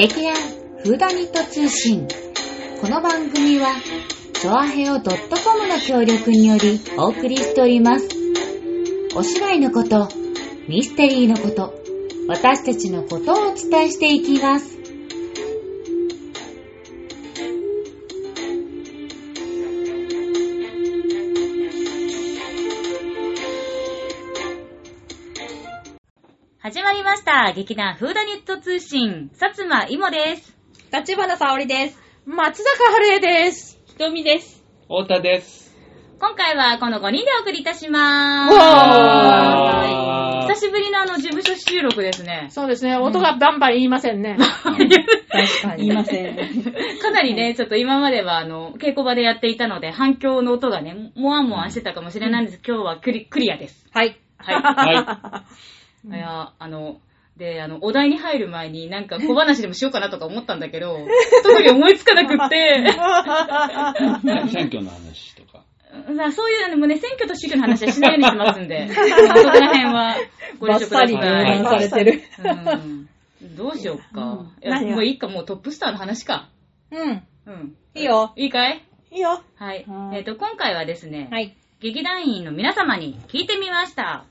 劇団フーダニット通信。この番組は、チョアヘオ .com の協力によりお送りしております。お芝居のこと、ミステリーのこと、私たちのことをお伝えしていきます。した。劇団フーダニット通信、薩摩いもです。立花沙織です。松坂春江です。ひとみです。太田です。今回はこの5人でお送りいたしまわす。久しぶりのあの事務所収録ですね。そうですね、音がバンバン言いませんね。確かに。言いません。かなりね、ちょっと今まではあの、稽古場でやっていたので、反響の音がね、もわんもわんしてたかもしれないんです。今日はクリクリアです。はい。はい。はいや、あの、で、あの、お題に入る前になんか小話でもしようかなとか思ったんだけど、特に思いつかなくって、選挙の話とか。まあそういう、あの、もうね、選挙と宗教の話はしないようにしますんで、そこら辺はご了承くだバッサリさい。分断されてる。うんどうしようか。いや何が？もういいか、もうトップスターの話か。うん。うん。いいよ。いいかい？いいよ。はいは。いえっ、と、今回はですね、はい。劇団員の皆様に聞いてみました。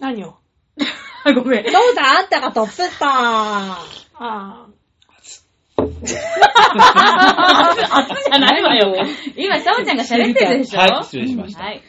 何を？あごめん。そうだ、あんたがトップスター。あ熱 じゃないわよ。今、サオちゃんが喋ってるでしょ？はい、失礼しました。はい。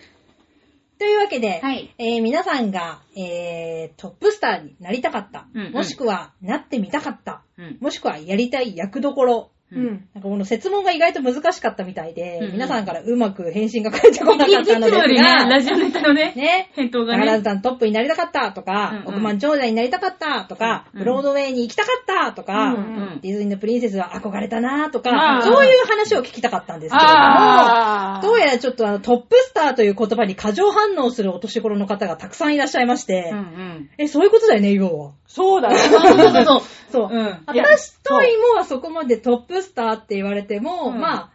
というわけで、はいえー皆さんが、えートップスターになりたかった、うんうんもしくはなってみたかった、うん。もしくはやりたい役どころ、あ。うん。なんかこの説問が意外と難しかったみたいで、うんうん皆さんからうまく返信が返ってこなかいいつったのですもよりね、ラが、ジオネタのね、ね、返答がね。宝塚のトップになりたかったとか、うんうん億万長者になりたかったとか、うんブロードウェイに行きたかったとか、うんうんディズニーのプリンセスは憧れたなとあか、ーそういう話を聞きたかったんですけれども。どうやらちょっとあのトップスターという言葉に過剰反応するお年頃の方がたくさんいらっしゃいまして、うんうん。え、そういうことだよね、要は。そうだよ。そうそうそうそう。そう。うん私と妹はそこまでトップスターって言われても、うんまあ、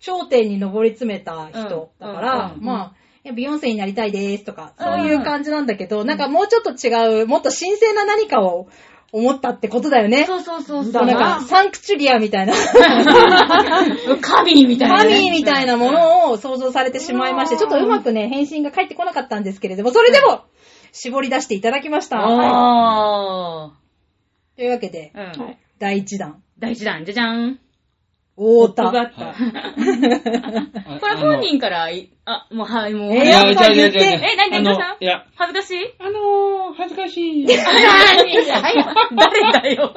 頂点に上り詰めた人だから、うんうんまあ、いやビヨンセになりたいですとか、そういう感じなんだけど、なんかもうちょっと違う、もっと神聖な何かを思ったってことだよね。そうそうそうそう。なんか、サンクチュリアみたいな、神みたいなね。神みたいなものを想像されてしまいまして、ちょっとうまくね、返信が返ってこなかったんですけれども、それでも、絞り出していただきました。はいあというわけで、ー。うん。第1弾、第一弾、じゃじゃん。太田。はい これ本人からい、あ、もう、はい、もう。えーいや、やっぱり言って違う違う違うえ何何あのどうした？いや、恥ずかしい？あのー、恥ずかしい。誰だよ。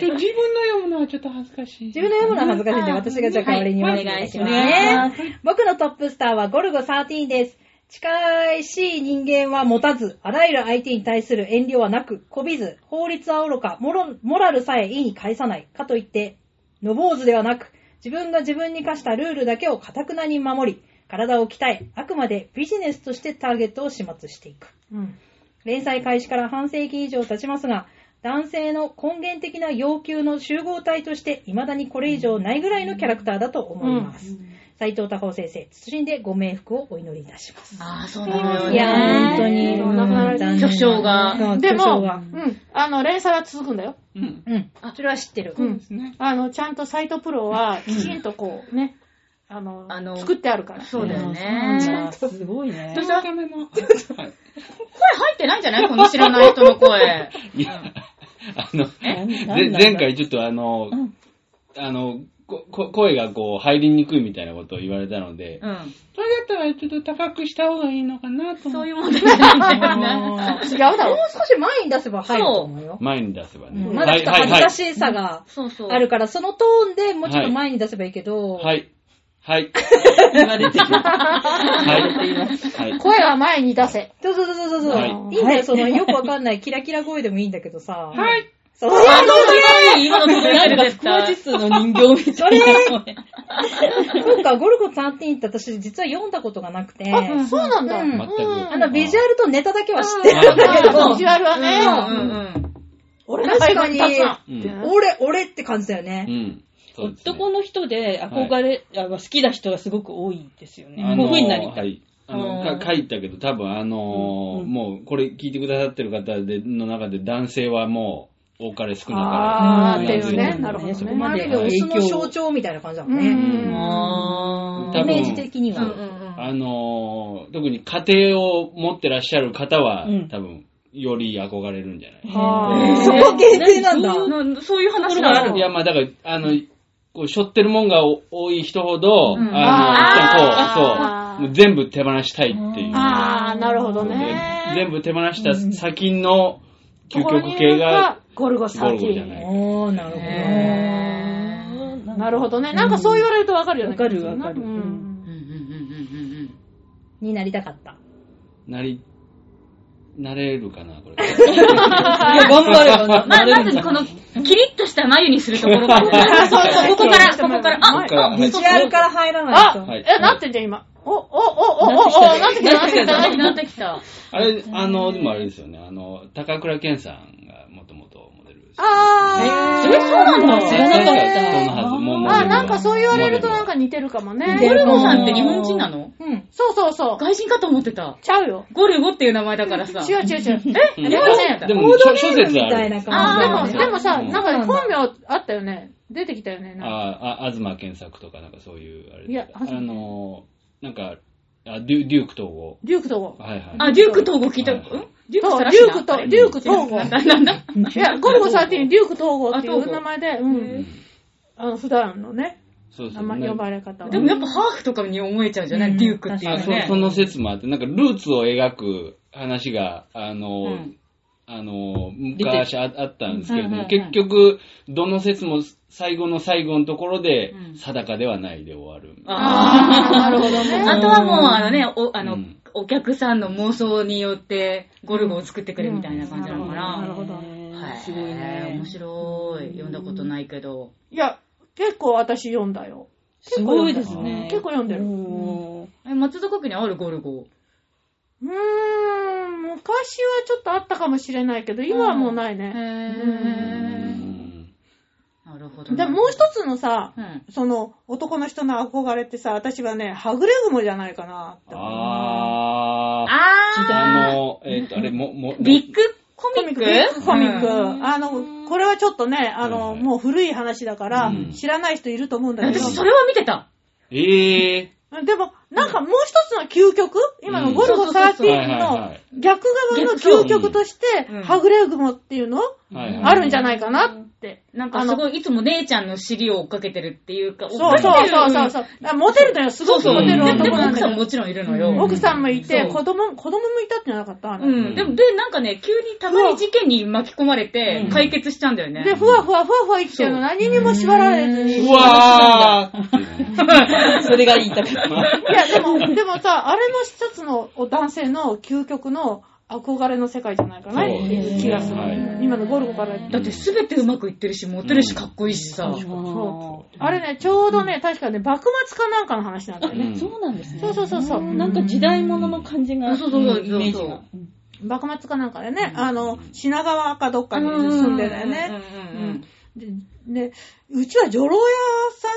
ちょ自分の読むのはちょっと恥ずかしい。自分の読むのは恥ずかしいんで、私がじゃあ代わりにはい読ませていただきお願いしますね。僕のトップスターはゴルゴ13です。近しい人間は持たず、あらゆる相手に対する遠慮はなく、こびず、法律は愚か、モロモラルさえ意に介さない。かといって、の坊主ではなく、自分が自分に課したルールだけを堅くなに守り、体を鍛え、あくまでビジネスとしてターゲットを始末していく。うん。連載開始から半世紀以上経ちますが、男性の根源的な要求の集合体として、未だにこれ以上ないぐらいのキャラクターだと思います。斉藤隆夫先生、謹んでご冥福をお祈りいたします。ああ、そうなのよね。いや、本当に、うん巨匠がうんでも。うん。あの、連載は続くんだよ。うん。うん。それは知ってる。うんですね。あの、ちゃんとサイトプロは、きちんとこう、ね、あの、あの作ってあるから。そうだよね。すごいねどうのための、はい。声入ってないんじゃない？この知らない人の声。いや、あの、前回ちょっとあの、あの、声がこう入りにくいみたいなことを言われたので、うん。それだったらちょっと高くした方がいいのかなと思って。そういう問題じゃないんだよね。違うだろもう。少し前に出せば入ると思うよ。前に出せばね。うんまだちょっと恥ずかしさがそうそう。あるから、そのトーンでもうちょっと前に出せばいいけど、はい。はい。言われてる。はい。はい。声は前に出せ。そうそうそうそうそう。はいい、いんだよ、その、よくわかんないキラキラ声でもいいんだけどさ。はい。そう。あ、そう今の届いてる絶対。数の人形みたいな。そうか、ゴルゴ13って私実は読んだことがなくて、あ、そうなんだ。うん全く。あの、ビジュアルとネタだけは知ってるんだけどビジ、ュアルはね、うんうん俺確かにうん俺、俺って感じだようね。男の人で憧れ、あ好きな人がすごく多いですよね。こういう風になりた。はいい。あの、うんか書いたけど、多分あのーうんもう、これ聞いてくださってる方での中で男性はもう、多かれ少なかあーっていうね。うん。なるほどね。そこまでまるでオスの象徴。徴みたいな感じだもうん。ね。ん。あ多分イメージ的には。うんうんうん。れ、あのー特に家庭を持ってらっしゃる方は、うん。多分、より憧れるんじゃない？あ。ーそこ限定なんだ。なそういう話がある。いや、まあだから、あの、こう、背負ってるもんが多い人ほど、うん。あーあの、そう、もう。全部手放したいっていう。あー、なるほどでね。全部手放した先の究極系が、ゴルゴゴルゴじゃ13。ない。おー、なるほど。へーなるほどね。なんかそう言われるとわかるよね。わかるわかるうんうんうんうんうんうんになりたかった。なり、なれるかな、これ。いや、頑張ればなまあ、なれるんずこの、キリッとした眉にするところから。そうそう、ここから、ここから。あ、ここからビジュアルから入らないあと。はいえ、なってんじゃん、今？お、お、お、お、お、お、なってきた、なってきた、なってきた。あれ、あの、でもあれですよね、あの、高倉健さんがもともとモデルです。あー。えそうなんだ知らなかったあ、なんかそう言われるとなんか似てるかもね。ゴルゴさんって日本人なのうん。そうそうそう。外人かと思ってた。ちゃうよ。ゴルゴっていう名前だからさ。違う違う違う。えうんでもね、でも、諸説みたいな。感じでも、でもさ、なんか本名あったよね。出てきたよね。なんかああ、東健作とかなんかそういう、あれいやあの、なんか、あデュデューク統合。デューク統合。はいはい。あ、デューク統合聞いた。んはいデュークそう、デュークと、デューク統合。なんだなんだいや、ゴルゴ13、デューク統合っていう名前で、う。うんんあの、普段のね、そうそう。名前呼ばれ方は。でもやっぱハーフとかに思えちゃうじゃない、うんデュークっていうあそのね。その説もあって、なんかルーツを描く話が、あの、うんあの、昔ああったんですけれども、結局、どの説も最後の最後のところでう、ん定かではないで終わる。あーなるほどね。あとはもう、あのね、お、あの、うんお客さんの妄想によって、ゴルゴを作ってくれみたいな感じなのかな。なるほど。はい。すごいね面白い。読んだことないけど。いや、結構私読んだよ。すごいですね。結構読んでる。え、松坂家にあるゴルゴ？ーん、昔はちょっとあったかもしれないけど、今はもうないね。うへんなるほどね。でももう一つのさ、うん。その男の人の憧れってさ、私はね、はぐれ雲じゃないかなって。思う。あー。ああの、えっと、あれ、も、も、ー、ビッグコミック？コミック。うん。あの、これはちょっとね、あの、はいもう古い話だからうん、知らない人いると思うんだけど、私それは見てた。ええでも、なんかもう一つの究極？今のゴルゴうんそうそうそう。13はいはいのはい。逆側の究極としてうん、はぐれ雲っていうの？あるんじゃないかなって。なんかすごい、いつも姉ちゃんの尻を追っかけてるっていうか、そうそうそうそうそう。あモテるのよ。すごくモテるででも男なんだよ。奥さんももちろんいるのよ。奥さんもいて、子供、子供もいたってなかったうん。でも、で、なんかね、急にたまに事件に巻き込まれて、解決しちゃうんだよね。で、ふわふわふわふわ生きてるの何にも縛られずに。うわー それが言いたかった。いや、でも、でもさ、あれの一つの男性の究極の憧れの世界じゃないかなっていう気がする。はい今のゴルゴから言ってだってすべてうまくいってるし、モテるし、かっこいいしさ。そう。あれね、ちょうどね、確かね、幕末かなんかの話なんだよね。うんそうなんですね。そうそうそうそうなんか時代物の感じが、そうそうそうイメージが。幕末かなんかでね、あの、品川かどっかに住んでたよね。で、でうちは女郎屋さ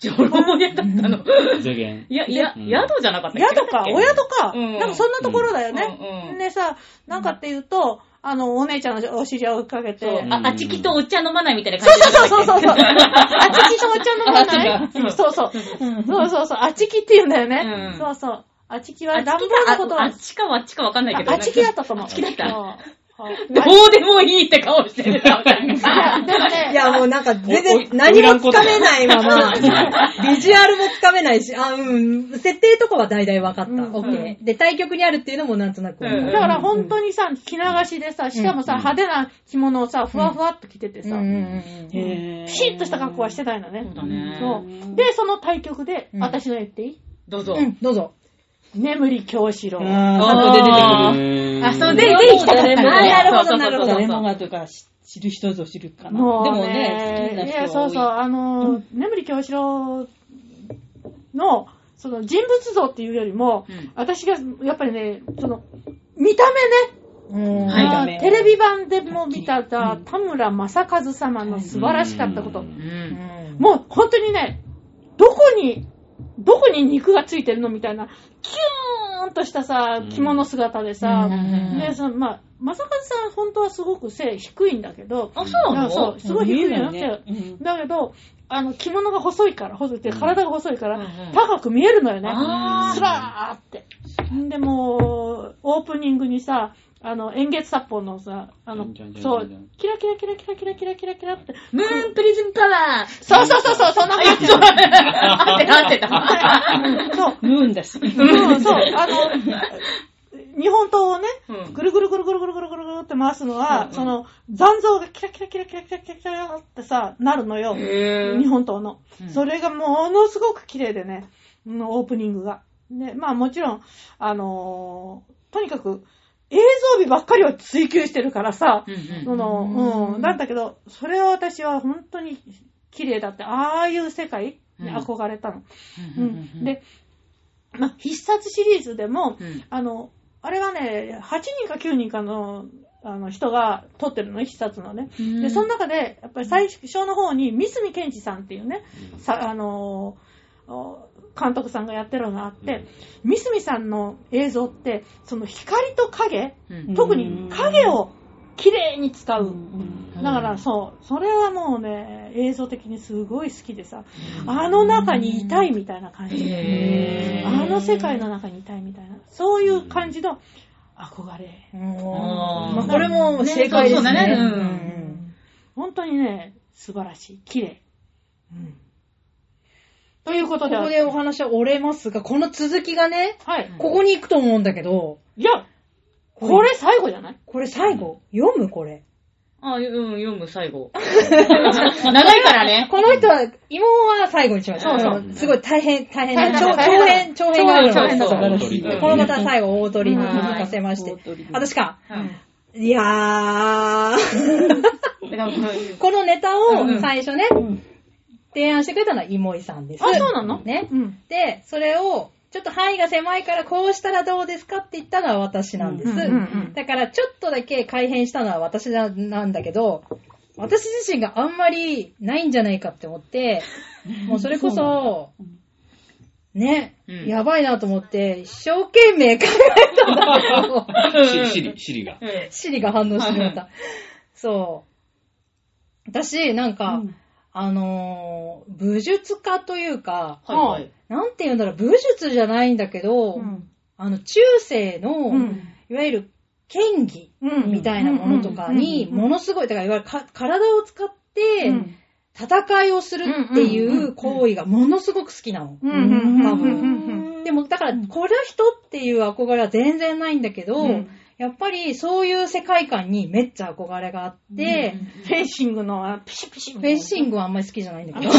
女郎屋だったの。助言。いや、いや、うん宿じゃなかっんたっけ？宿か、お宿か、うんなんかそんなところだようんうね。んでさ、なんかっていうと、あの、お姉ちゃんのお尻を追いかけて、あ、あちきとお茶飲まないみたいなそう感じそうそうそうそう。あちきとお茶飲まない？そうそう。そうそうそう。あちきって言うんだよね。うんそうそう。あちきあは暖っちき房のことはか、ああっちかはあっちかわかんないけど。あちきだったと思う。あっちきだった。どうでもいいって顔してる。いや、でもね、いや、もうなんか全然何もつかめないまま、ビジュアルもつかめないし、あ、うん、設定とかは大々分かった。うんオッケー。で、対局にあるっていうのもなんとなく。だから本当にさ、着流しでさ、しかもさ、うん派手な着物をさ、ふわふわっと着ててさ、うんうんうんへーピシッとした格好はしてないのねそう。だね。そう。で、その対局で、うん私の言っていいどうぞ。うん、どうぞ。眠り京四郎。あ出てあくる。ー。ああ、そうで、で行きたかった誰もね。あなるほどなるほど誰もがとか知る人ぞ知るかな。もうでもねね、好きな人い。や。そうそう、あのー、眠り京四郎の、その人物像っていうよりも、うん。私が、やっぱりね、その、見た目ね、うん。はい。あー見た目。テレビ版でも見た田村正和様の素晴らしかったこと。もう本当にね、どこに、どこに肉がついてるのみたいな、キューんとしたさうん、着物姿でさ、うん。で、その、まあ、正和さん本当はすごく背低いんだけど、あ、そうなの？そう、すごい低いのよ、ね。うんだけど、あの、着物が細いから、細くて、体が細いから、高く見えるのよね。あー。スラーって。んで、もう、オープニングにさ、あの、円月殺法のさ、あのそうキラキラキラキラキラキラキラキラって。ムーンプリズムパワーそうそうそうそう、そんな感じ。合ってた合ってた。そう。ムーンだし。うん、そう。あの、日本刀をね、うんぐるぐるぐるぐるぐるぐるぐるぐるって回すのは、その、残像がキラキラキラキラキラキラキラってさ、なるのよ。日本刀のうん。それがものすごく綺麗でね、うんオープニングが。で、まあもちろん、あのーとにかく、映像美ばっかりを追求してるからさ、その、うん、なんだけど、それは私は本当に綺麗だって、ああいう世界に憧れたの。ううんん。で、まあ、必殺シリーズでも、うん。あの、あれはね、8人か9人かの、あの、人が撮ってるの、必殺のね。うん。で、その中で、やっぱり最初の方に、三角健二さんっていうね、さ、あのーお監督さんがやってるのがあって、三角さんの映像って、その光と影、うん。特に影を綺麗に使う。うん。だからそう、それはもうね、映像的にすごい好きでさ、あの中にいたいみたいな感じ。あの世界の中にいたいみたいな、そういう感じの憧れ。まあこれも正解ですね。ね。うん。うん。本当にね、素晴らしい。綺麗。うん。ということで、ここでお話は折れますが、この続きがね、はい。ここに行くと思うんだけど、いや、これ最後じゃない？これ最後、読むこれ。あ、うん、読む、最後。長いからね。この人は、妹は最後にしましょう。そうそうすごい大変、大変な、長編、長編があるの長編だ素晴らしい。大鳥この方は最後、大鳥に続かせましてはい大鳥。私か。うんいやー。このネタを最初ね、提案してくれたのはイモイさんです。あ、そうなの？ね。うん。で、それを、ちょっと範囲が狭いからこうしたらどうですかって言ったのは私なんです。うんうんうんだからちょっとだけ改変したのは私ななんだけど、私自身があんまりないんじゃないかって思って、もうそれこそ、ね、うんやばいなと思って、一生懸命考えたんだけど、しシリ、シリが。シリが反応してくれた。そう。私、なんか、あのー武術家というか、はいはい。なんて言うんだろう、武術じゃないんだけど、うん。あの、中世の、うん。いわゆる剣技うん。みたいなものとかに、ものすごい、だからいわゆるか体を使ってうん。戦いをするっていう行為がものすごく好きなの。多うん分。でも、だから、これ人っていう憧れは全然ないんだけど、うんやっぱりそういう世界観にめっちゃ憧れがあって、フェンシングのあピシピシフェンシングはあんまり好きじゃないんだけど、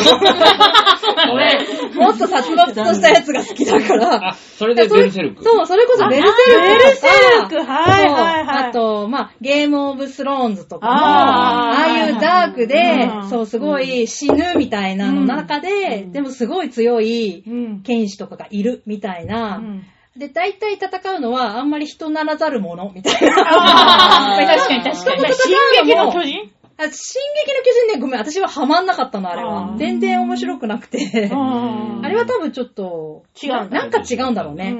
俺、もっと殺伐としたやつが好きだから、あ、それでベルセルク？そう、それこそベルセルク。ベルセルク。はいはいはい。あと、まあ、ゲームオブスローンズとかも、あー。ああいうダークでう、ん。そう、すごい死ぬみたいなの中で、でもすごい強いうん。剣士とかがいるみたいな。うんで、大体戦うのはあんまり人ならざるものみたいな。確かに確かに。進撃の巨人？あ進撃の巨人ね、ごめん、私はハマんなかったの、あれあは。ー全然面白くなくて。あ あれは多分ちょっと、違うなんか違うんだろうね。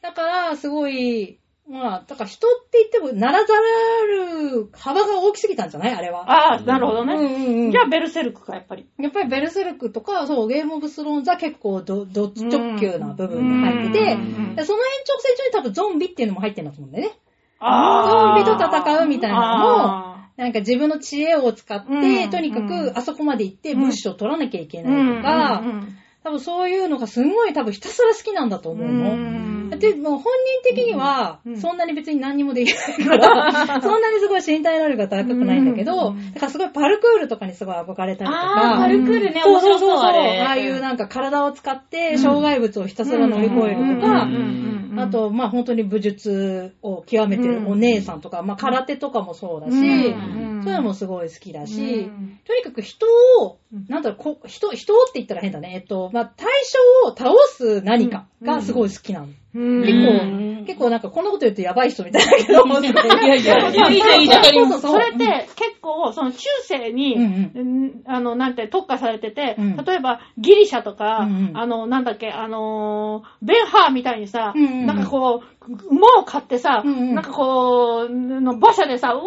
だから、すごい、まあ、だから人って言っても、ならざる幅が大きすぎたんじゃない？あれは。ああ、なるほどうんね。うんうん。じゃあ、ベルセルクか、やっぱり。やっぱりベルセルクとか、そう、ゲームオブスローンズは結構ど、ど直球な部分に入ってて、うんでその延長線上に多分ゾンビっていうのも入ってるんだと思うんだよね。あゾンビと戦うみたいなのも、あなんか自分の知恵を使って、うんとにかくあそこまで行ってうん物資を取らなきゃいけーないとか、うんうん多分そういうのがすごい多分ひたすら好きなんだと思うの。うんで、もう本人的にはう、んそんなに別に何にもできないから、そんなにすごい身体能力が高くないんだけど、うんだからすごいパルクールとかにすごい憧れたりとか。パ、ルクールね、そうそうう、そうあれ。ああいうなんか体を使って障害物をひたすら乗り越えるとかあと、まあ本当に武術を極めてるお姉さんとか、まあ空手とかもそうだし、うんそういうのもすごい好きだし、うんとにかく人をうん、なんだろう、こ人、人って言ったら変だね。えっと、まあ対象を倒す何かがすごい好きなの。うん。結うん構、結構なんかこんなこと言うとやばい人みたいだけど、いやいや、いいじゃん、いいじゃん、わかります。そうそうそれって結構、その中世に、あの、なんて特化されてて、うん。例えばギリシャとか、あの、なんだっけ、あのー、ベンハーみたいにさ、なんかこう、馬を買ってさ、なんかこう、の馬車でさ、うわ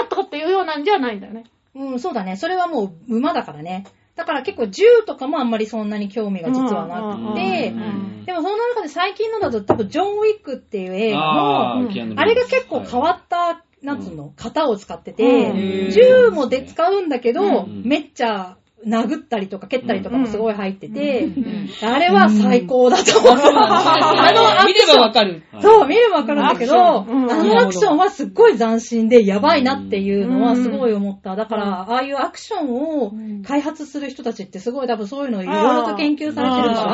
ーっとかっていうようなんじゃないんだよね。うん、そうだね。それはもう馬だからね。だから結構銃とかもあんまりそんなに興味が実はなくて、うんでもそんな中で最近のだと多分ジョン・ウィックっていう映画の、あーキアヌリーブスあれが結構変わった、なんつうの、型を使ってうてん、銃もで使うんだけど、うん。めっちゃ殴ったりとか蹴ったりとかもすごい入ってて、うん。あれは最高だと思う。あのア見れクション。ばわかる。そう、見ればわかるんだけど、あのアクションはすっごい斬新でやばいなっていうのはすごい思った。だから、ああいうアクションを開発する人たちってすごい多分そういうのをいろいろと研究されてるか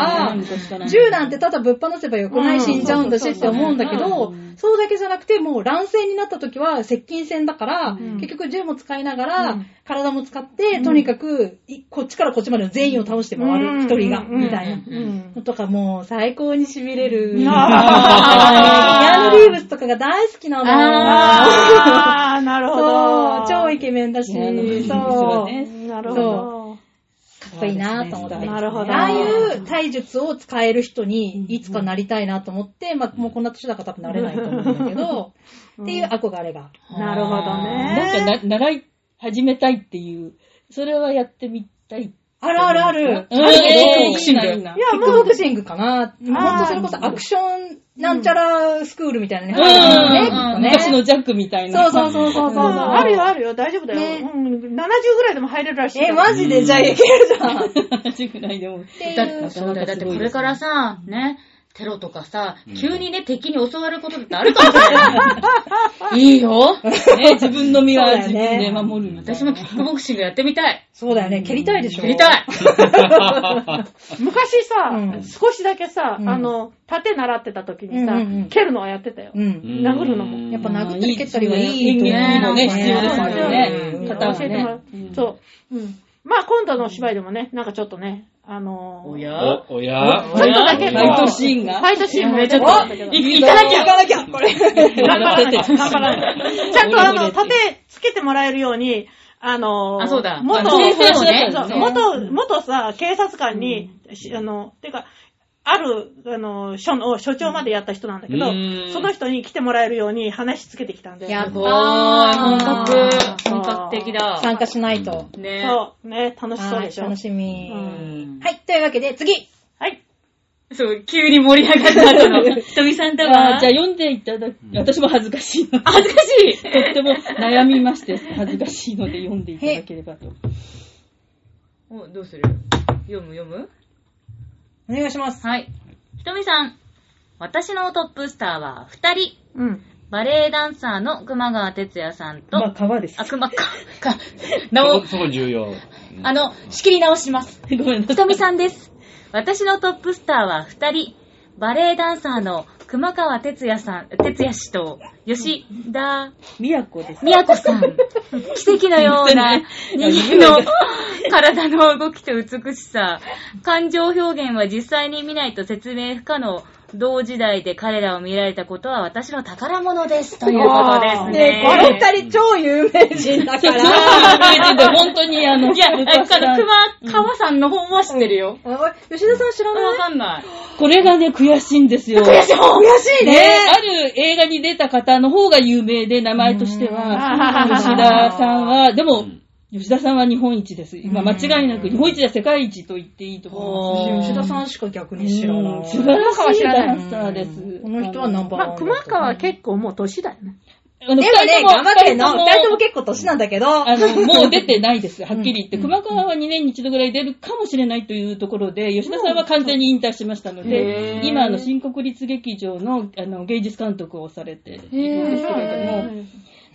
ら、銃なん。てただぶっ放せばよくない死ん。じゃうん。だしって思うん。だけど、そうだけじゃなくてもう乱戦になった時は接近戦だから、ん。結局銃も使いながら、うん。体も使って、とにかくいこっちからこっちまでの全員を倒して回る、一人が、うん。みたいな。とかもう最高に痺れる。あギアヌ・リーブスとかが大好きなの。あー、なるほど。、超イケメンだし、そう、なるほど。かっこいいなと思って。なるほどああいう体術を使える人にいつかなりたいなと思って、まあもうこんな年だから多分なれないと思うんだけど、っていう憧れが。なるほどなんかね。な、習い始めたいっていう、それはやってみたい。あるあるある。うんあるけどえーボクシングいや、もうボクシングかな。もうほんとそれこそアクションなんちゃらスクールみたいなね。うん入るのね昔のジャックみたいな。そうそうそうそうそう。うんあるよ、あるよ、大丈夫だよ。ねうん、70ぐらいでも入れるらしい。え、マジでじゃあいけるじゃん。っ同じぐらいでも。てだいう。そうだよ。だってこれからさ、ね、テロとかさ、急にね、敵に襲われることだってあるかもしれない。いいよ。ね、自分の身は自分で守るみたいな。私もキックボクシングやってみたい。そうだよね。蹴りたいでしょ。やりたい。昔さ、うん少しだけさ、うんあの、盾習ってた時にさ、うんうんうん蹴るのはやってたよ。うん。殴るのもやっぱ殴ったり蹴ったりはいい演と思う技もね、ね必要ですもんね教えてもらうね。。そう。うん。まあ今度の芝居でもね、なんかちょっとね、あのー、おや？お、おや？ちょっとだけファイトシーンが？ファイトシーンもちょっと、い行かなきゃ。行かなきゃ、これ。頑張らない。頑張らない。ちゃんとあの、盾つけてもらえるように、あのー、あそうだ。元、元、元さ、警察官に、しあの、てか、ある、あの、署の、署長までやった人なんだけどうん、その人に来てもらえるように話つけてきたんで。やっすごい、本格ー、本格的だ。参加しないと。ねそう、ね、楽しそうでしょ。はい楽しみ。うんはい、というわけで次。はい。そう、急に盛り上がった後の、ひとみさんだわ。あじゃあ読んでいただく。私も恥ずかしいの。あ恥ずかしい。とっても悩みまして、恥ずかしいので読んでいただければと。お、どうする？読む？読む？お願いします。はい。ひとみさん。私のトップスターは二人。うん。バレエダンサーの熊川哲也さんと、まあ、川ですあ、。熊か、か、なおそこ、、そこ重要。あの、仕切り直します。ごめんなさい。ひとみさんです。私のトップスターは二人。バレエダンサーの熊川哲也さん、哲也氏と、吉田宮子です。宮子さん。奇跡のような 人間の？体の動きと美しさ。感情表現は実際に見ないと説明不可能。同時代で彼らを見られたことは私の宝物です。ということですねね。この二人超有名人だから。そうで本当にあの、いや、あの、昔から熊川さんの本は知ってるよ。あ吉田さん知らない？わかんない。これがね、悔しいんですよ。悔しいね、ね。ある映画に出た方の方が有名で、名前としてうんは、吉田さんは、でもうん、吉田さんは日本一です。今、間違いなく日本一で世界一と言っていいと思います。吉田さんしか逆に知らうなんい。素晴らしいダンサーです。この人はナンバーワンまあ、熊川は結構もう年だよね。でもね、頑張ってんの。二人ともも結構年なんだけど。あの、もう出てないです。はっきり言って。うん熊川は2年に1度ぐらい出るかもしれないというところで、吉田さんは完全に引退しましたのへでー、今、あの、新国立劇場のあの芸術監督をされているんですけれども、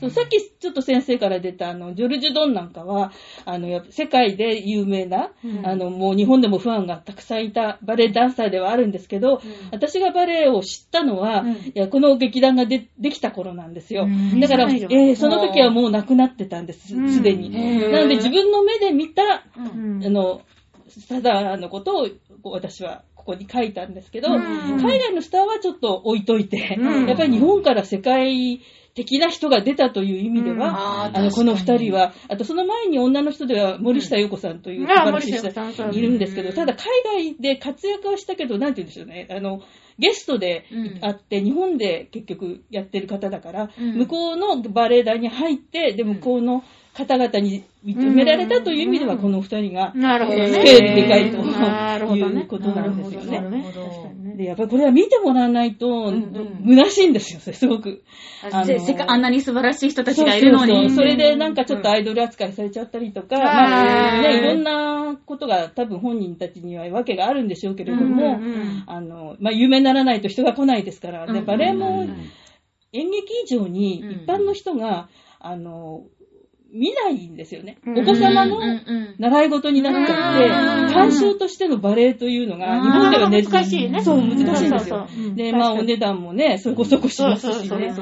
そうさっきちょっと先生から出た、あの、ジョルジュ・ドンなんかは、あの、やっぱ世界で有名な、うん。あの、もう日本でもファンがたくさんいたバレエダンサーではあるんですけど、私がバレエを知ったのは、うん。いやこの劇団がでできた頃なんですよ。うん。だから、えーその時はもう亡くなってたんです、うん。すでに。なので自分の目で見た、うん。うんあの、ただのことを私はここに書いたんですけど、うん。海外のスターはちょっと置いといて、うん。やっぱり日本から世界的な人が出たという意味では、うん。あーあの、この二人は、あとその前に女の人では森下陽子さんという素晴らしい人いるんですけど、うんただ海外で活躍はしたけど、なんて言うんでしょうね、あの、ゲストでうん会って、日本で結局やってる方だから、うん。向こうのバレエ団に入って、で、向こうの方々に認められたという意味では、うん。この二人が、なるほどね。スケールでかいとなるほどね。いうことなんですよね。なるほど。ねで、やっぱりこれは見てもらわないと、虚しいんですよ、すごく。あせせっかあんなに素晴らしい人たちがいるのに。そうそうそうそれでなんかちょっとアイドル扱いされちゃったりとか、んまあね、いろんなことが多分本人たちには訳があるんでしょうけれども、あの、まあ、有名にならないと人が来ないですから、で、うんバレエもうん演劇以上にうん。一般の人が、あの、見ないんですよね。うんお子様の習い事になっちゃって、うん鑑賞としてのバレエというのが、日本ではね、難しいね。そう、難しいんですよ。で、まあ、お値段もね、そこそこしますしね。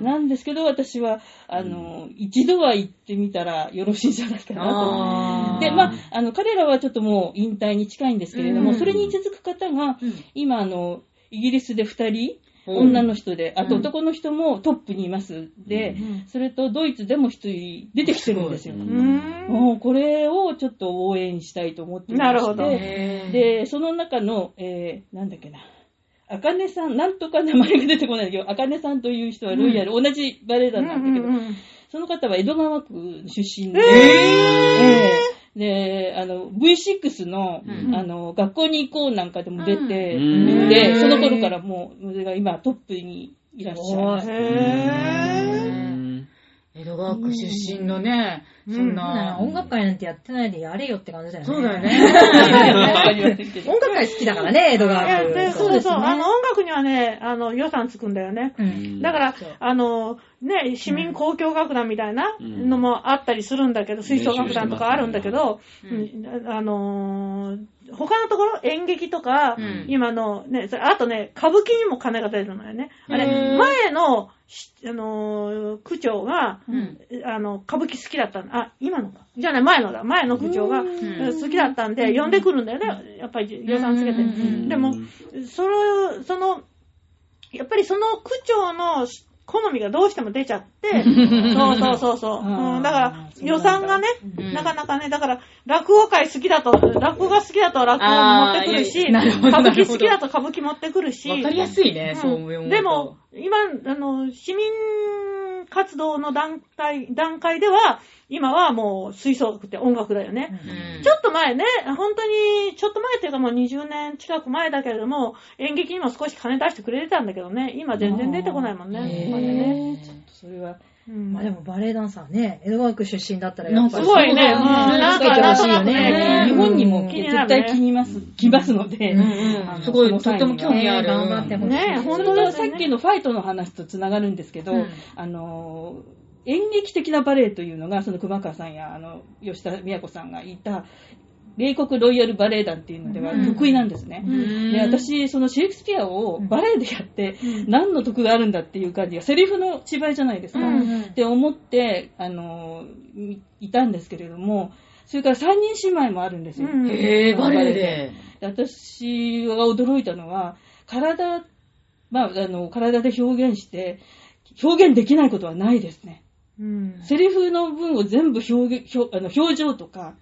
なんですけど、私は、あの、一度は行ってみたらよろしいんじゃないかなと。で、まあ、あの、彼らはちょっともう引退に近いんですけれども、うんそれに続く方が、うん。今、あの、イギリスで二人、うん女の人で、あとうん。男の人もトップにいます。で、それとドイツでも一人出てきてるんですよ。ううん。もうこれをちょっと応援したいと思っていまして。なるほど。で、その中の、えー、なんだっけな、あかねさん、なんとか名前が出てこないんだけど、あかねさんという人はロイヤル、同じバレエ団なんだけど、うんうんうんその方は江戸川区出身で、えーで、あの、V6 の、うん。あの、学校に行こうなんかでも出て、うん。で、うん。その頃からもう、それが今トップにいらっしゃいます。江戸川区出身のね、そんな。音楽会なんてやってないでやれよって感じだよね。そうだよね。音楽会好きだからね、江戸川で区。そうそうそう、あの、音楽にはね、あの、予算つくんだよね。うん。だからあの、ね、市民交響楽団みたいなのもあったりするんだけど、吹奏楽団とかあるんだけど、あのー他のところ、演劇とか、うん今のね、それあとね、歌舞伎にも金が出るのよね。あれ、前の、しあのー区長が、うんあの、歌舞伎好きだったんあ、今のか。じゃあね、前のだ。前の区長が、ん好きだったんで、呼んでくるんだよね。やっぱり予算つけて。でも、それ、その、やっぱりその区長の好みがどうしても出ちゃって、そうそうそうそう。うん、だから予算がね、うんなかなかね、だから落語会好きだと、落語が好きだと落語持ってくるし、歌舞伎好きだと歌舞伎持ってくるし、わかりやすいね、うん。そう思うと。でも、、今、あの、市民活動の段階、段階では、今はもう吹奏楽って音楽だよね。うんちょっと前ね、本当に、ちょっと前っていうかもう20年近く前だけれども、演劇にも少し金出してくれてたんだけどね、今全然出てこないもんね。お金ねちょっとそれは、うん。まあでもバレエダンサーね、江戸川区出身だったらやっぱりすごいね。なんか、つけてほしいよなんかね日本にも絶対気にます、来ますので、すごいとっても興味ある。頑張ってほしい。ね本そ当さっきのファイトの話とつながるんですけど、うん。あの演劇的なバレエというのがその熊川さんやあの吉田美也子さんがいた米国ロイヤルバレエ団っていうのではうん得意なんですね。うんで私、そのシェイクスピアをバレエでやってうん何の得があるんだっていう感じが、セリフの芝居じゃないですか。うんって思って、あのいいたんですけれども、それから三人姉妹もあるんですよ。うんへぇ、バレエで。私が驚いたのは、体、まあ、あの、体で表現して、表現できないことはないですね。うん。セリフの文を全部表現、表あの表情とか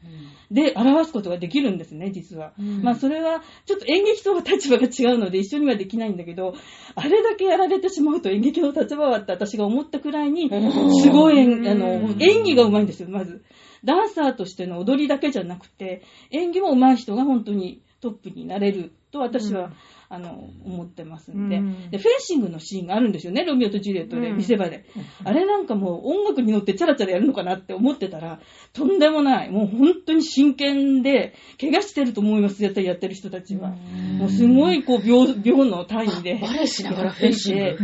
で表すことができるんですね、実は。うん。まあ、それは、ちょっと演劇とは立場が違うので一緒にはできないんだけど、あれだけやられてしまうと演劇の立場はって私が思ったくらいに、すごい演あの演技が上手いんですよ、まず。ダンサーとしての踊りだけじゃなくて、演技も上手い人が本当にトップになれると私は、あの、思ってますんで、うん。で。フェンシングのシーンがあるんですよね、ロミオとジュリエットで、うん。見せ場で。あれなんかもう音楽に乗ってチャラチャラやるのかなって思ってたら、とんでもない。もう本当に真剣で、怪我してると思います、絶対やってる人たちは。もうすごいこう秒、秒の単位で。バレエしながらフェンシング。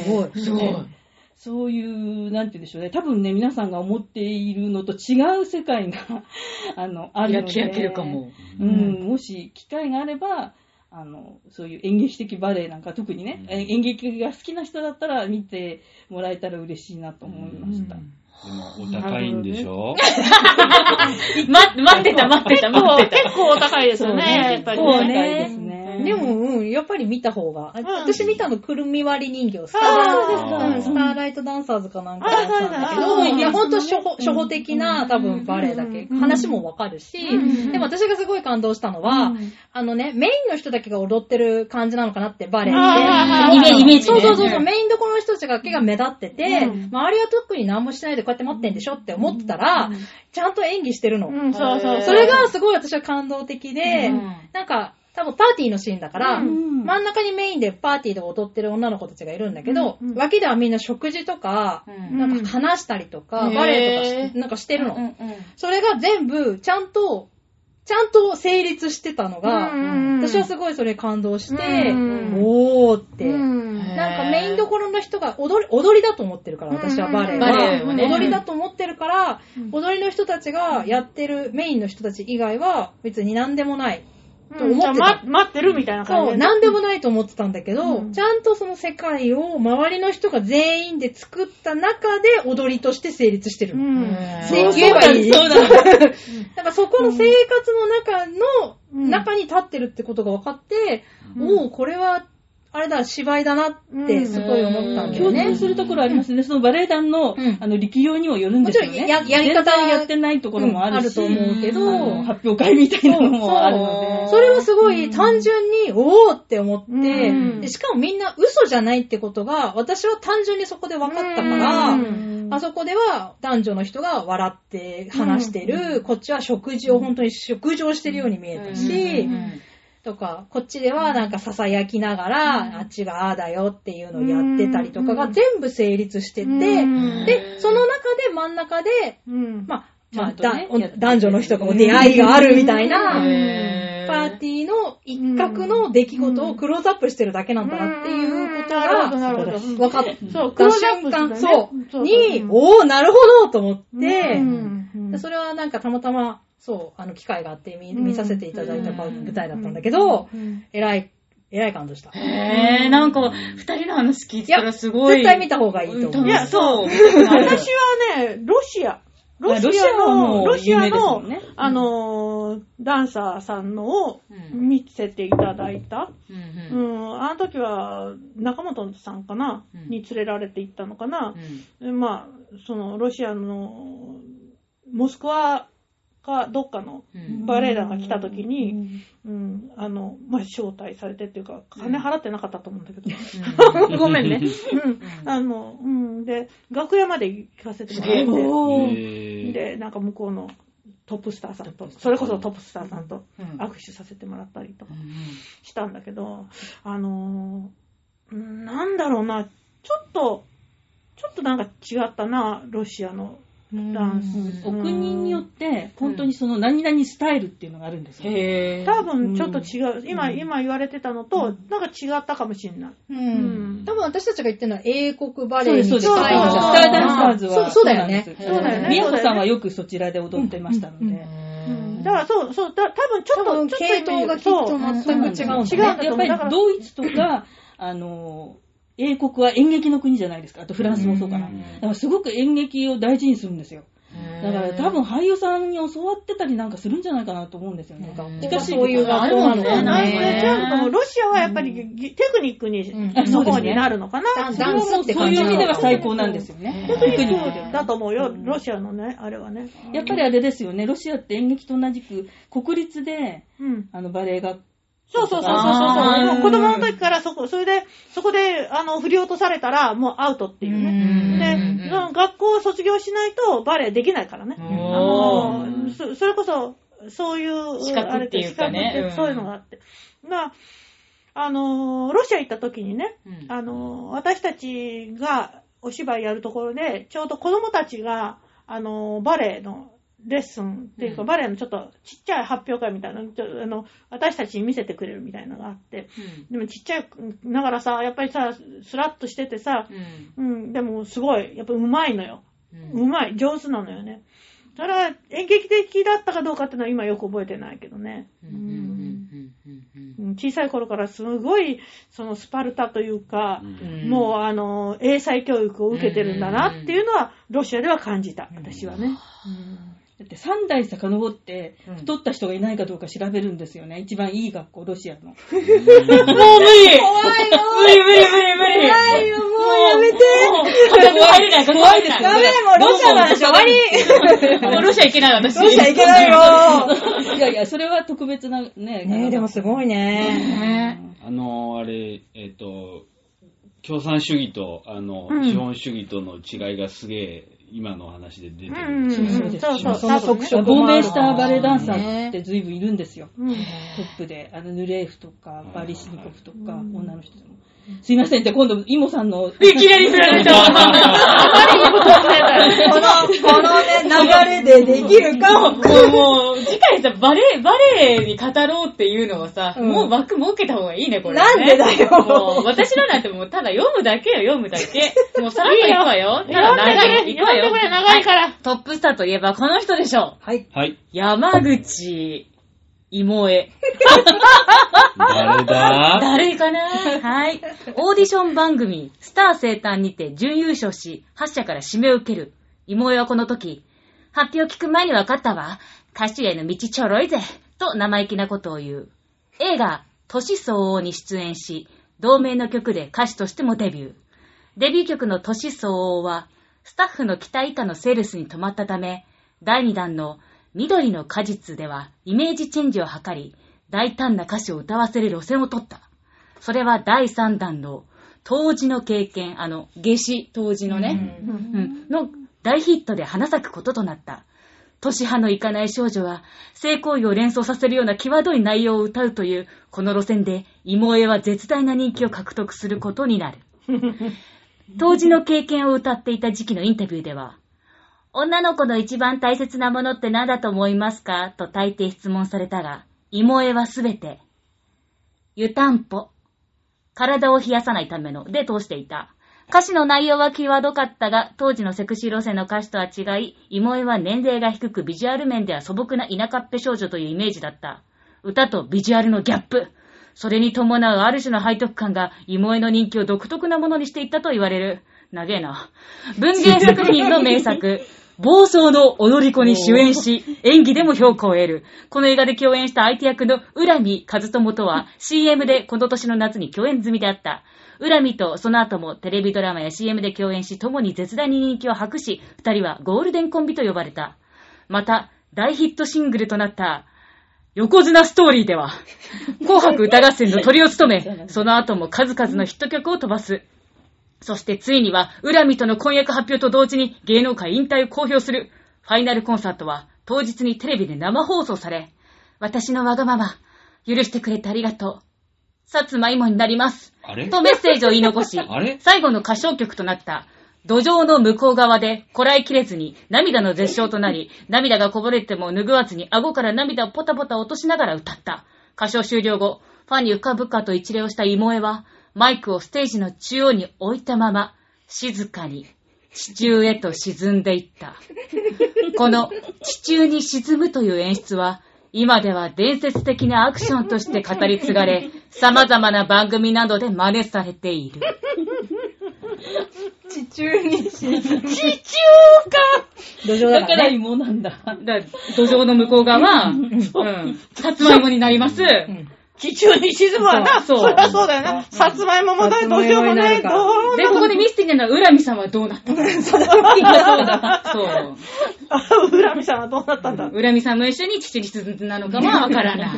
すごいすごい。ええそういう、なんて言うんでしょうね。多分ね、皆さんが思っているのと違う世界が、あの、あるので。開けるかも。うん、もし機会があれば、あの、そういう演劇的バレエなんか特にね、うんえ演劇が好きな人だったら見てもらえたら嬉しいなと思いました。でも、お高いんでしょ？ま、待ってた、待ってた、結構、待ってた。結構お高いですよね、やっぱりそうね。ね。でも、うん、やっぱり見た方が。あん。私見たの、くるみ割り人形、スターうんスターライトダンサーズかなんかだったんだけあど、いや、ほんと初歩、うん。初歩的な多分バレエだけ、うん。話もわかるし、うん。でも私がすごい感動したのは、うん。あのね、メインの人だけが踊ってる感じなのかなって、バレエ。って。イメージイメージね。そうそうそうメインどころの人たちだけが目立ってて、うん。周りは特に何もしないでこうやって待ってんでしょって思ってたら、ちゃんと演技してるの。うん、そうそう。それがすごい私は感動的で、うん。なんか、多分パーティーのシーンだから、うん。真ん中にメインでパーティーで踊ってる女の子たちがいるんだけど、脇ではみんな食事とか、うん。なんか話したりとか、うんバレエとかしなんかしてるの、それが全部、ちゃんと、ちゃんと成立してたのが、うん私はすごいそれ感動して、うんおーって。うん。なんかメインどころの人が踊り、踊りだと思ってるから、私はバレエは。バレエはね。踊りだと思ってるから、うん。踊りの人たちがやってるメインの人たち以外は別に何でもない。とうん思ってたじゃあま待ってるみたいな感そう、じで。何でもないと思ってたんだけど、うんちゃんとその世界を周りの人が全員で作った中で踊りとして成立してる。うん。で言えばいい。そうなんだ。だからそこの生活の中の、うん中に立ってるってことが分かって、うんおおこれは、あれだ、芝居だなってすごい思ったんだよ共ね。通するところありますね。そのバレエ団の、うん。あの、力量にもよるんですよね。もちろんややり方やってないところもあるし、うんあると思うけど。発表会みたいなのもあるので。それはすごい単純に、おーって思って、うん。でしかもみんな嘘じゃないってことが、私は単純にそこで分かったから、うん。あそこでは男女の人が笑って話してる、こっちは食事を本当に食事をしてるように見えたし、とか、こっちではなんか囁きながら、あっちがああだよっていうのをやってたりとかが全部成立してて、うん。で、その中で真ん中で、うん。まあ、まあ、ねだ男女の人が出会いがあるみたいな、へパーティーの一角の出来事をクローズアップしてるだけなんだなっていうことがど。分かった。瞬間、に、おー、なるほどと思って、それはなんかたまたま、そう、あの、機会があって見見させていただいた舞台だったんだけど、えらい、えらい感動した。へー、なんか、二人の話聞いてたらすごい。絶対見た方がいいと思う。いやそう う。私はね、ロシア。ロシアの、うロシアのあのー、ダンサーさんのをうん見せていただいた。うんあの時は、中本さんかな、うんに連れられて行ったのかなう。んでまあ、その、ロシアの、モスクワかどっかのうん。バレエ団が来た時に、うん、あの、まあ、招待されてっていうか、金払ってなかったと思うんだけど。ごめんね。うん。あの、うん。で、楽屋まで行かせてもらって、で、なんか向こうのトップスターさんと、それこそトップスターさんとうん。握手させてもらったりとかうんしたんだけど、あのなんだろうな、ちょっと、ちょっとなんか違ったな、ロシアのダンス。お国によって、本当にその何々スタイルっていうのがあるんですよ。へー。多分ちょっと違う。今、今言われてたのと、なんか違ったかもしれない。ううんん。多分私たちが言ってるのは英国バレエにそうです、近いのそうです。そうスターダンサーズはそうだよねそうだよね宮子さんはよくそちらで踊ってましたので。うんだからそう、そう、だ多分ちょっと、多分ちょっと系統がきっと全く違うんだね違うんだとやっぱりドイツとか、あの、英国は演劇の国じゃないですか。あとフランスもそうかな。だからすごく演劇を大事にするんですよ。だから多分俳優さんに教わってたりなんかするんじゃないかなと思うんですよね。しかしそういう学校なのかなんなか違うと思うロシアはやっぱりぎテクニックに、うんの方になるのかな。ダンスってそういう意味では最高なんですよね。テクニックだと思うよ、ロシアのね、あれはね。やっぱりあれですよね、ロシアって演劇と同じく国立でうん。あのバレエ学そうそうそうそうそう。もう子供の時からそこ、それで、そこで、あの、振り落とされたら、もうアウトっていううんね。で、その学校を卒業しないとバレエできないからね。あおのそそれこそ、そういう、資格っていうかねそういうのがあって。が、あの、ロシア行った時にね、うんあの、私たちがお芝居やるところで、ちょうど子供たちが、あの、バレエのレッスンっていうか、うん。バレエのちょっとちっちゃい発表会みたいなのちょあの、私たちに見せてくれるみたいなのがあって、でもちっちゃいながらさ、やっぱりさ、スラッとしててさ、うん。うん、でもすごい、やっぱうまいのよ。うん。うまい、上手なのよね。ただ、演劇的だったかどうかっていうのは今よく覚えてないけどね。うん。うん。うん。うん。うん。うん。小さい頃からすごい、そのスパルタというか、うん。もうあの、英才教育を受けてるんだなっていうのは、ロシアでは感じた、私はね。って3代遡ってうん太った人がいないかどうか調べるんですよね。一番いい学校、ロシアの。もう無理無理無理無理無理怖いよ、もうやめて。入れない、家族入れない。ダメ、もうロシアなんでしょ、終わり。もうロシア行けない、私。ロシア行けないよ。いやいや、それは特別なね。ねえ、でもすごいね。ねあの、あれ、えっ、と、共産主義と、あの、うん資本主義との違いがすげえ、今の話で出てる。うんそうそうですそう特色亡命したバレエダンサーって随分いるんですよ。うん。トップで、あの、ヌレーフとか、バリシニコフとか、女の人でも。すいません、じゃあ今度、イモさんの。いきなり振られた。この、このね、流れでできるかも。もう、もう、次回さ、バレエ、バレエに語ろうっていうのはさ、うんもう枠設けた方がいいね、これ、ね。なんでだよもう、私らなんてもう、ただ読むだけよ、読むだけ。もう、さらっといくわよ。ただ長い、いくわよ。読んでくれ長いからはトップスターといえば、この人でしょう。はい。はい。山口、芋江。誰だ？誰かな？はい。オーディション番組、スター生誕にて準優勝し、8社から指名を受ける。妹はこの時、発表聞く前に分かったわ。歌手への道ちょろいぜ。と生意気なことを言う。映画、年相応に出演し、同名の曲で歌手としてもデビュー。デビュー曲の年相応は、スタッフの期待以下のセールスに止まったため、第2弾の緑の果実ではイメージチェンジを図り、大胆な歌詞を歌わせる路線を取った。それは第3弾の当時の経験、あの、夏至当時のね、うんの大ヒットで花咲くこととなった。年派のいかない少女は、性行為を連想させるような際どい内容を歌うという、この路線で、芋絵は絶大な人気を獲得することになる。当時の経験を歌っていた時期のインタビューでは、女の子の一番大切なものって何だと思いますか？と大抵質問されたが、芋絵はすべて、湯たんぽ、体を冷やさないためので通していた。歌詞の内容は際どかったが、当時のセクシー路線の歌詞とは違い、芋絵は年齢が低くビジュアル面では素朴な田舎っぺ少女というイメージだった。歌とビジュアルのギャップ。それに伴うある種の背徳感が芋絵の人気を独特なものにしていったと言われる。長えな。文芸作品の名作。暴走の踊り子に主演し、演技でも評価を得る。この映画で共演した相手役の浦見和友とは CM でこの年の夏に共演済みであった。浦見とその後もテレビドラマや CM で共演し、共に絶大に人気を博し、二人はゴールデンコンビと呼ばれた。また、大ヒットシングルとなった、横綱ストーリーでは、紅白歌合戦の鳥を務め、その後も数々のヒット曲を飛ばす。そしてついには、浦見との婚約発表と同時に芸能界引退を公表する。ファイナルコンサートは当日にテレビで生放送され、私のわがまま、許してくれてありがとう。さつまいもになります。あれ？とメッセージを言い残し、最後の歌唱曲となった、土壌の向こう側でこらえきれずに涙の絶唱となり、涙がこぼれても拭わずに顎から涙をポタポタ落としながら歌った。歌唱終了後、ファンに浮かぶかと一礼をした芋絵は、マイクをステージの中央に置いたまま、静かに地中へと沈んでいった。この地中に沈むという演出は、今では伝説的なアクションとして語り継がれ、様々な番組などで真似されている。地中に沈む。地中か土壌だだからからね。芋なんだ。だ土壌の向こう側、うん、さつまいもになります。地中に沈むわな。そうそりゃそうだよな。さつまいももない、どうしようもない、どうもで、ここでミスティなのは、浦見さんはどうなったの？そうだ。そう。あ浦見さんはどうなったんだ？浦見さんも一緒に父に進んだのかも わからない。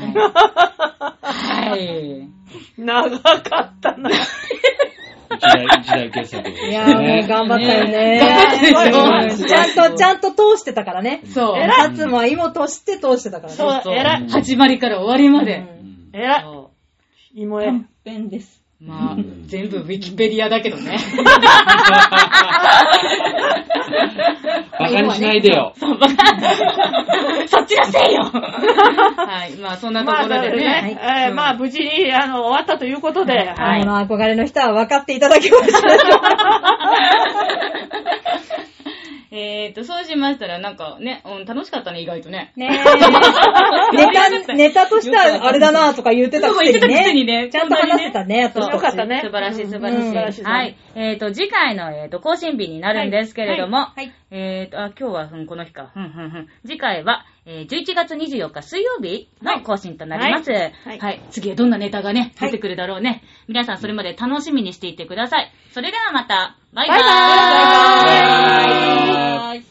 はい。長かったな。一大、一大傑作いやー、もう頑張ったよね。頑張ったでしょうんちゃんと、ちゃんと通してたからね。そう。偉いさつまいもとして通してたからね。そうだ、そう偉い。始まりから終わりまで。うん偉い。そ芋へ。短編です。うまあ、全部ウィキペディアだけどね。バカにしないでよ。そうバカそっちのせいよはい。まあ、そんなところでね。えーまあ、無事に、あの、終わったということで、はいはいこの憧れの人は分かっていただけましたでしょうか えーと、そうしましたら、なんかね、うん、楽しかったね、意外とね。ねえ。ネタ、ネネタとしてはあれだなとか言ってたくせにそうにね。ねちゃんと話してたね、私そうたちよかったね素晴らしい、素晴らしい。うんはい。えっ、と、次回の、えっ、と、更新日になるんですけれども、はいはいえっ、と、あ、今日は、うん、この日か。うん、うん、うん。次回は、えー11月24日水曜日の更新となります。はい。はい次はどんなネタがね、出てくるだろうね。皆さんそれまで楽しみにしていてください。それではまた、バイバーイバイバーイバイバーイ